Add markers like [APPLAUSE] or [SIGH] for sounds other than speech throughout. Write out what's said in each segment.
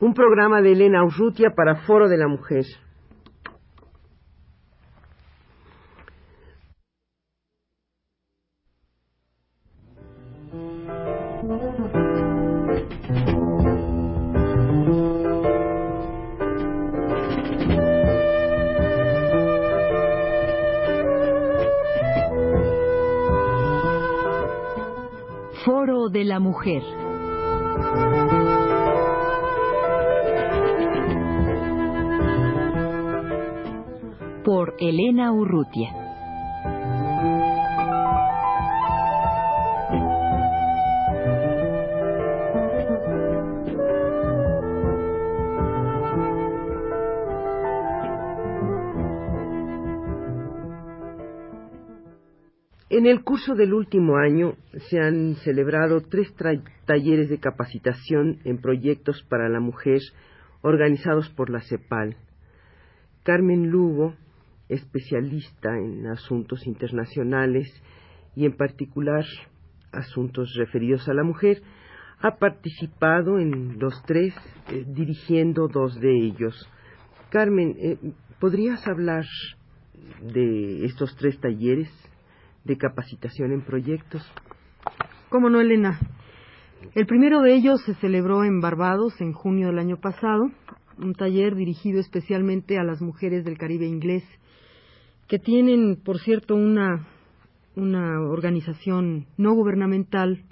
Un programa de Elena Urrutia para Foro de la Mujer. Por Elena Urrutia. En el curso del último año se han celebrado tres talleres de capacitación en proyectos para la mujer organizados por la CEPAL. Carmen Lugo, especialista en asuntos internacionales y en particular asuntos referidos a la mujer, ha participado en los tres, eh, dirigiendo dos de ellos. Carmen, eh, ¿podrías hablar de estos tres talleres? de capacitación en proyectos. ¿Cómo no, Elena? El primero de ellos se celebró en Barbados en junio del año pasado, un taller dirigido especialmente a las mujeres del Caribe inglés, que tienen, por cierto, una, una organización no gubernamental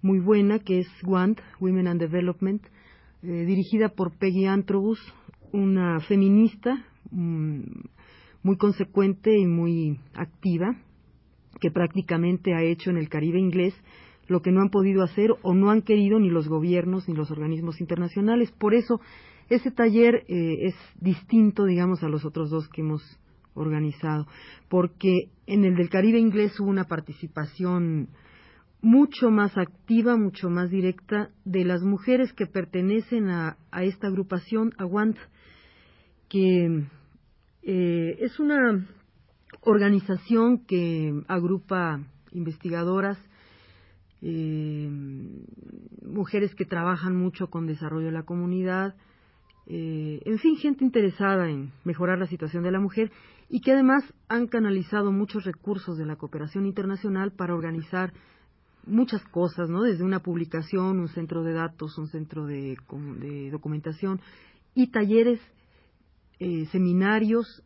muy buena, que es WAND, Women and Development, eh, dirigida por Peggy Antrobus, una feminista mm, muy consecuente y muy activa, que prácticamente ha hecho en el Caribe inglés lo que no han podido hacer o no han querido ni los gobiernos ni los organismos internacionales. Por eso, ese taller eh, es distinto, digamos, a los otros dos que hemos organizado, porque en el del Caribe inglés hubo una participación mucho más activa, mucho más directa de las mujeres que pertenecen a, esta agrupación, Aguant, que eh, es una organización que agrupa investigadoras, eh, mujeres que trabajan mucho con desarrollo de la comunidad, eh, en fin, gente interesada en mejorar la situación de la mujer y que además han canalizado muchos recursos de la cooperación internacional para organizar muchas cosas, ¿no? Desde una publicación, un centro de datos, un centro de, documentación y talleres, eh, seminarios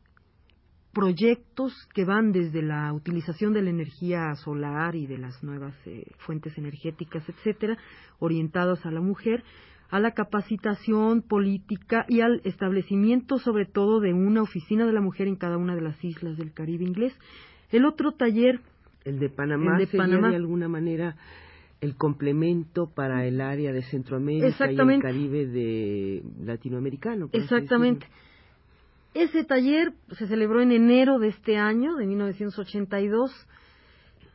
proyectos que van desde la utilización de la energía solar y de las nuevas eh, fuentes energéticas, etcétera, orientados a la mujer, a la capacitación política y al establecimiento, sobre todo, de una oficina de la mujer en cada una de las islas del Caribe inglés. El otro taller, el de Panamá, de Panamá, de alguna manera el complemento para el área de Centroamérica y el Caribe de latinoamericano. Exactamente. Ese taller se celebró en enero de este año, de 1982,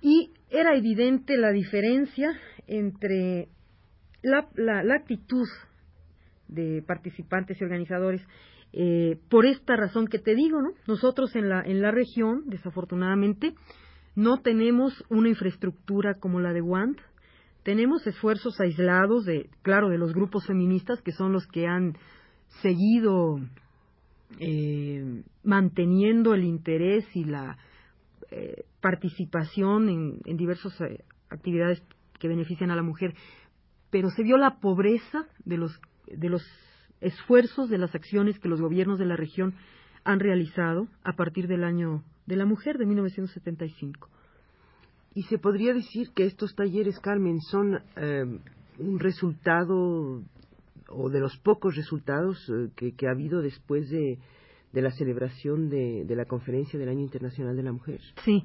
y era evidente la diferencia entre la, actitud de participantes y organizadores eh, por esta razón que te digo, ¿no? Nosotros en la, en la región, desafortunadamente, no tenemos una infraestructura como la de WAND, tenemos esfuerzos aislados de, claro, de los grupos feministas que son los que han seguido eh, manteniendo el interés y la eh, participación en, diversas eh, actividades que benefician a la mujer, pero se vio la pobreza de los, de los esfuerzos, de las acciones que los gobiernos de la región han realizado a partir del año de la mujer de 1975. Y se podría decir que estos talleres, Carmen, son un resultado o de los pocos resultados eh, que, ha habido después de, la celebración de, la conferencia del Año Internacional de la Mujer. Sí,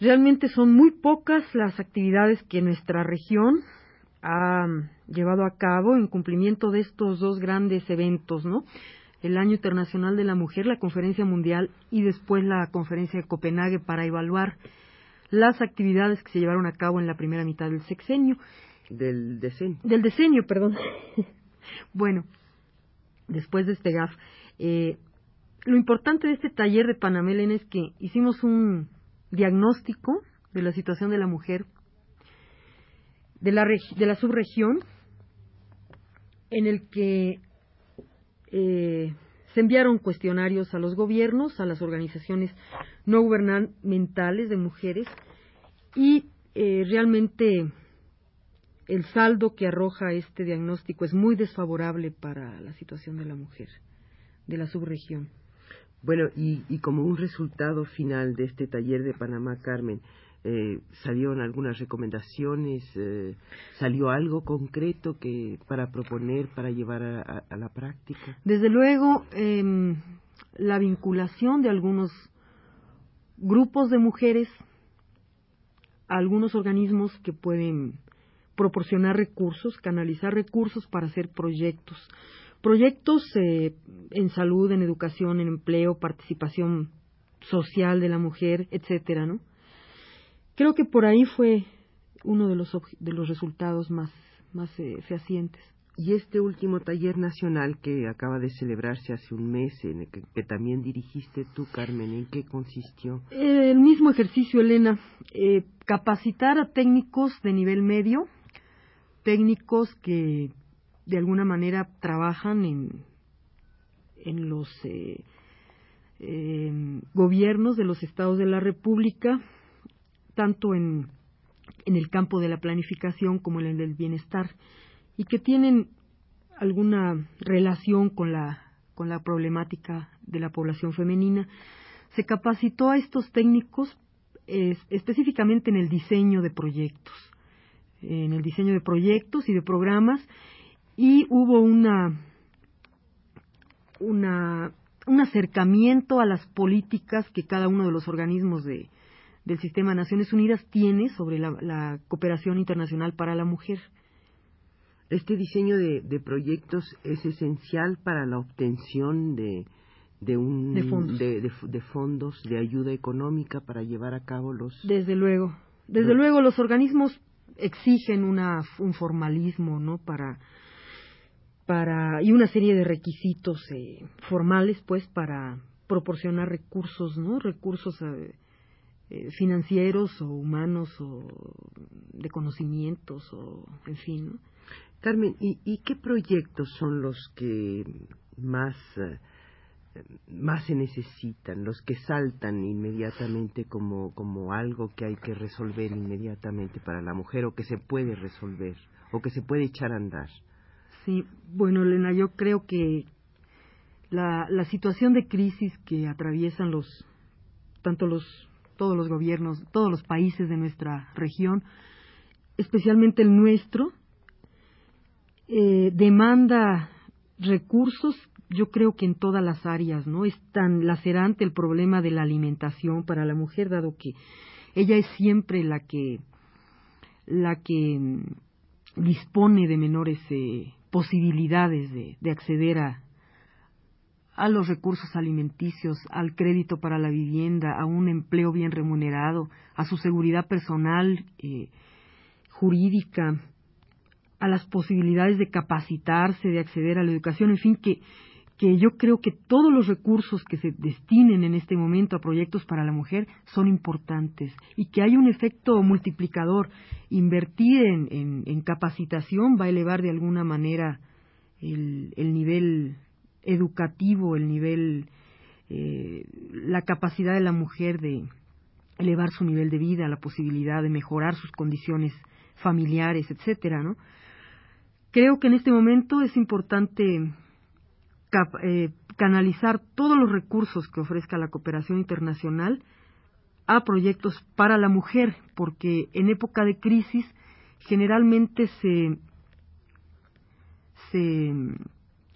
realmente son muy pocas las actividades que nuestra región ha llevado a cabo en cumplimiento de estos dos grandes eventos, ¿no? El Año Internacional de la Mujer, la Conferencia Mundial y después la Conferencia de Copenhague para evaluar las actividades que se llevaron a cabo en la primera mitad del sexenio. Del decenio. Del decenio, perdón. [LAUGHS] Bueno, después de este GAF, eh, lo importante de este taller de Panamelen es que hicimos un diagnóstico de la situación de la mujer de la, de la subregión en el que eh, se enviaron cuestionarios a los gobiernos, a las organizaciones no gubernamentales de mujeres y eh, realmente el saldo que arroja este diagnóstico es muy desfavorable para la situación de la mujer de la subregión. Bueno, y, y como un resultado final de este taller de Panamá, Carmen, eh, salieron algunas recomendaciones, eh, salió algo concreto que para proponer, para llevar a, la práctica. Desde luego, eh, la vinculación de algunos grupos de mujeres a algunos organismos que pueden proporcionar recursos, canalizar recursos para hacer proyectos. Proyectos eh, en salud, en educación, en empleo, participación social de la mujer, etcétera, ¿no? Creo que por ahí fue uno de los, de los resultados más, más eh, fehacientes. Y este último taller nacional que acaba de celebrarse hace un mes, en el que, también dirigiste tú, Carmen, ¿en qué consistió? el mismo ejercicio, Elena, eh, capacitar a técnicos de nivel medio, técnicos que de alguna manera trabajan en, en los eh, gobiernos de los estados de la República, tanto en, en el campo de la planificación como en el del bienestar y que tienen alguna relación con la, con la problemática de la población femenina. Se capacitó a estos técnicos específicamente en el diseño de proyectos, en el diseño de proyectos y de programas y hubo una, una un acercamiento a las políticas que cada uno de los organismos de, del sistema de Naciones Unidas tiene sobre la, cooperación internacional para la mujer. Este diseño de, proyectos es esencial para la obtención de, de, un, de, fondos. de, ayuda económica para llevar a cabo los. Desde luego. Desde luego, los organismos exigen una, un formalismo, ¿no? Para, para, y una serie de requisitos eh, formales, pues, para proporcionar recursos, ¿no? Recursos eh, eh, financieros o humanos o de conocimientos o en fin. Carmen, ¿y, qué proyectos son los que más eh, más se necesitan, los que saltan inmediatamente como, como algo que hay que resolver inmediatamente para la mujer o que se puede resolver o que se puede echar a andar? Sí, bueno, Elena, yo creo que la, la situación de crisis que atraviesan los tanto los todos los gobiernos, todos los países de nuestra región, especialmente el nuestro, eh, demanda recursos, yo creo que en todas las áreas, ¿no? Es tan lacerante el problema de la alimentación para la mujer, dado que ella es siempre la que la que mm, dispone de menores eh, posibilidades de acceder a, a los recursos alimenticios, al crédito para la vivienda, a un empleo bien remunerado, a su seguridad personal, eh, jurídica, a las posibilidades de capacitarse, de acceder a la educación, en fin, que, que yo creo que todos los recursos que se destinen en este momento a proyectos para la mujer son importantes y que hay un efecto multiplicador. Invertir en, en, capacitación va a elevar de alguna manera el, el nivel educativo, el nivel, eh, la capacidad de la mujer de elevar su nivel de vida, la posibilidad de mejorar sus condiciones familiares, etcétera, ¿no? Creo que en este momento es importante eh, canalizar todos los recursos que ofrezca la cooperación internacional a proyectos para la mujer, porque en época de crisis generalmente se, se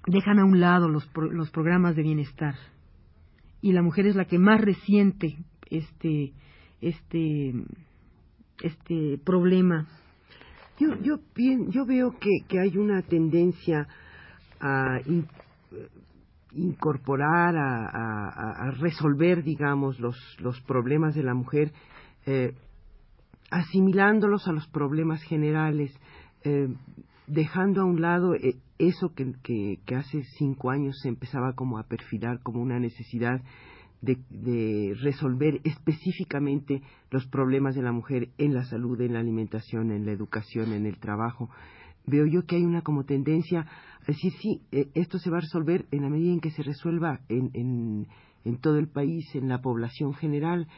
dejan a un lado los, los programas de bienestar. Y la mujer es la que más resiente este este este problema. Yo yo yo veo que, que hay una tendencia a incorporar a, a, resolver digamos los los problemas de la mujer eh, asimilándolos a los problemas generales. Eh, dejando a un lado eh, eso que, hace cinco años se empezaba como a perfilar como una necesidad de, de, resolver específicamente los problemas de la mujer en la salud, en la alimentación, en la educación, en el trabajo. veo yo que hay una como tendencia a decir, sí, eh, esto se va a resolver en la medida en que se resuelva en, en, en todo el país, en la población general,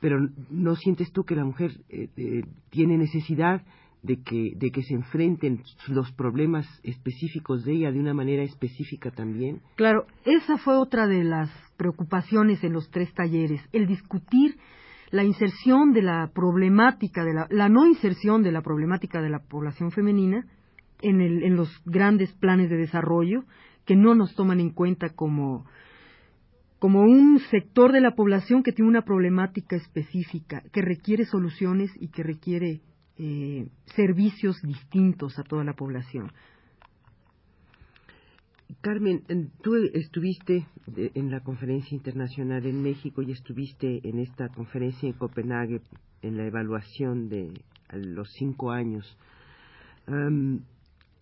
pero ¿no sientes tú que la mujer eh, eh, tiene necesidad de que, de que se enfrenten los problemas específicos de ella de una manera específica también? Claro, esa fue otra de las preocupaciones en los tres talleres, el discutir la inserción de la problemática, de la, no inserción de la problemática de la población femenina en, el, en los grandes planes de desarrollo que no nos toman en cuenta como como un sector de la población que tiene una problemática específica, que requiere soluciones y que requiere eh, servicios distintos a toda la población. Carmen, tú estuviste en la conferencia internacional en México y estuviste en esta conferencia en Copenhague en la evaluación de los cinco años.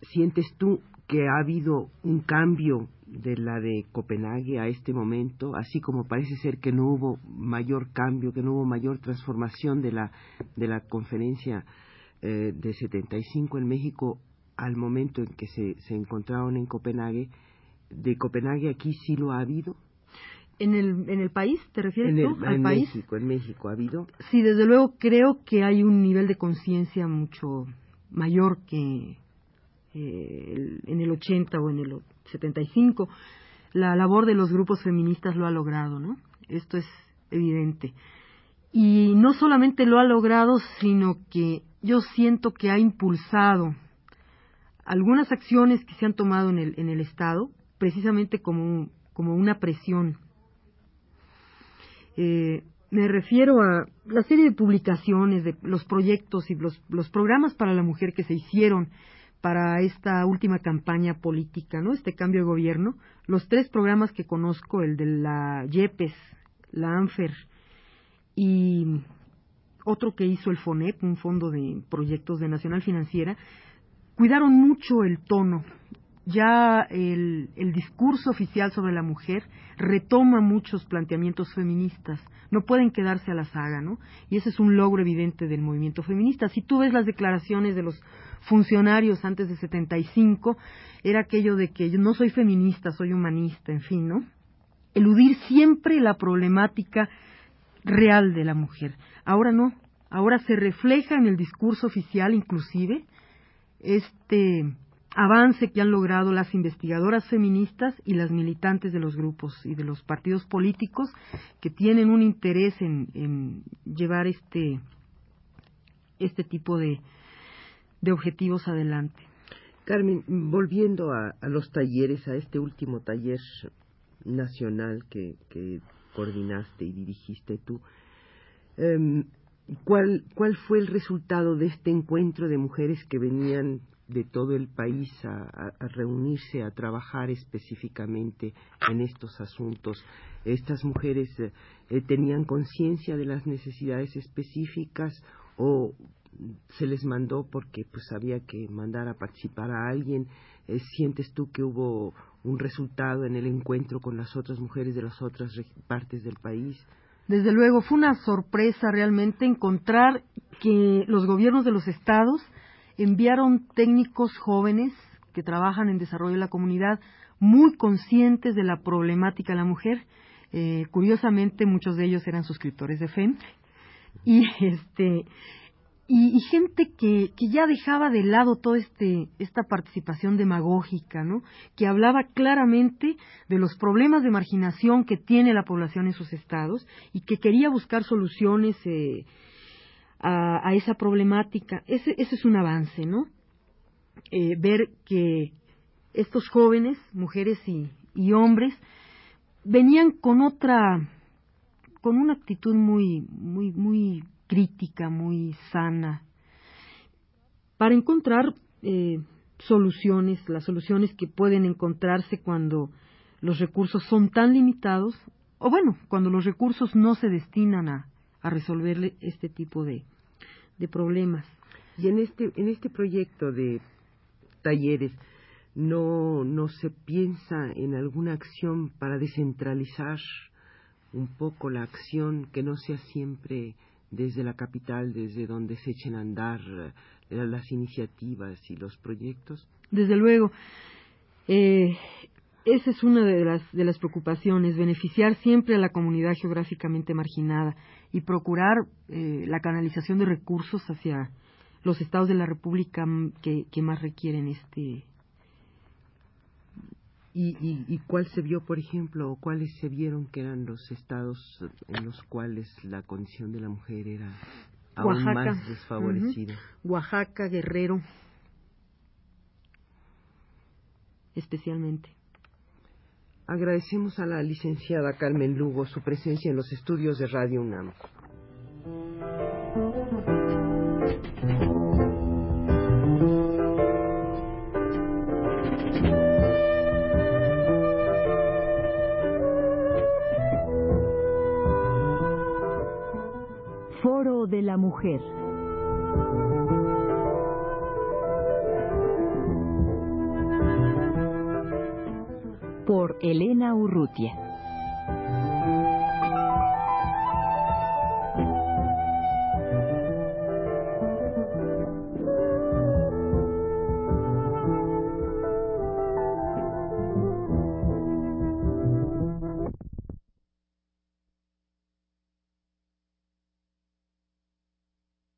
¿Sientes tú que ha habido un cambio de la de Copenhague a este momento, así como parece ser que no hubo mayor cambio, que no hubo mayor transformación de la, de la conferencia eh, de 75 en México al momento en que se, se encontraron en Copenhague, de Copenhague aquí sí lo ha habido. ¿En el, en el país te refieres tú? ¿Al en país? México, en México ha habido. Sí, desde luego creo que hay un nivel de conciencia mucho mayor que eh, en el 80 o en el 75. La labor de los grupos feministas lo ha logrado, ¿no? Esto es evidente. Y no solamente lo ha logrado, sino que yo siento que ha impulsado algunas acciones que se han tomado en el, en el Estado, precisamente como, como una presión. Eh, me refiero a la serie de publicaciones, de los proyectos y los, los programas para la mujer que se hicieron para esta última campaña política, ¿no? Este cambio de gobierno. Los tres programas que conozco, el de la YEPES, la ANFER y otro que hizo el FONEP, un fondo de proyectos de Nacional Financiera, cuidaron mucho el tono. Ya el, discurso oficial sobre la mujer retoma muchos planteamientos feministas. No pueden quedarse a la saga, ¿no? Y ese es un logro evidente del movimiento feminista. Si tú ves las declaraciones de los funcionarios antes de 75, era aquello de que yo no soy feminista, soy humanista, en fin, ¿no? Eludir siempre la problemática real de la mujer. Ahora no, ahora se refleja en el discurso oficial inclusive este avance que han logrado las investigadoras feministas y las militantes de los grupos y de los partidos políticos que tienen un interés en, llevar este este tipo de, de objetivos adelante. Carmen, volviendo a, los talleres, a este último taller nacional que, que coordinaste y dirigiste tú, em, ¿cuál, ¿cuál fue el resultado de este encuentro de mujeres que venían de todo el país a, reunirse, a trabajar específicamente en estos asuntos. Estas mujeres eh, tenían conciencia de las necesidades específicas o se les mandó porque pues había que mandar a participar a alguien. Eh, ¿Sientes tú que hubo un resultado en el encuentro con las otras mujeres de las otras partes del país? Desde luego, fue una sorpresa realmente encontrar que los gobiernos de los estados enviaron técnicos jóvenes que trabajan en desarrollo de la comunidad muy conscientes de la problemática de la mujer. Eh, curiosamente, muchos de ellos eran suscriptores de FEM y este y, gente que, que, ya dejaba de lado toda este, esta participación demagógica, ¿no? Que hablaba claramente de los problemas de marginación que tiene la población en sus estados y que quería buscar soluciones eh, a, esa problemática. Ese, ese, es un avance, ¿no? Eh, ver que estos jóvenes, mujeres y, y hombres, venían con otra, con una actitud muy, muy, muy crítica, muy sana, para encontrar eh, soluciones, las soluciones que pueden encontrarse cuando los recursos son tan limitados, o bueno, cuando los recursos no se destinan a, a resolverle este tipo de, de problemas. Y en este, en este proyecto de talleres, no, no se piensa en alguna acción para descentralizar un poco la acción, que no sea siempre desde la capital, desde donde se echen a andar eh, las iniciativas y los proyectos? Desde luego. Eh, esa es una de las, de las preocupaciones, beneficiar siempre a la comunidad geográficamente marginada y procurar eh, la canalización de recursos hacia los estados de la República que, que más requieren este. ¿Y, y, y cuál se vio, por ejemplo, o cuáles se vieron que eran los estados en los cuales la condición de la mujer era aún más desfavorecida? Oaxaca, Guerrero, especialmente. Agradecemos a la licenciada Carmen Lugo su presencia en los estudios de Radio UNAM. La Mujer. por Elena Urrutia.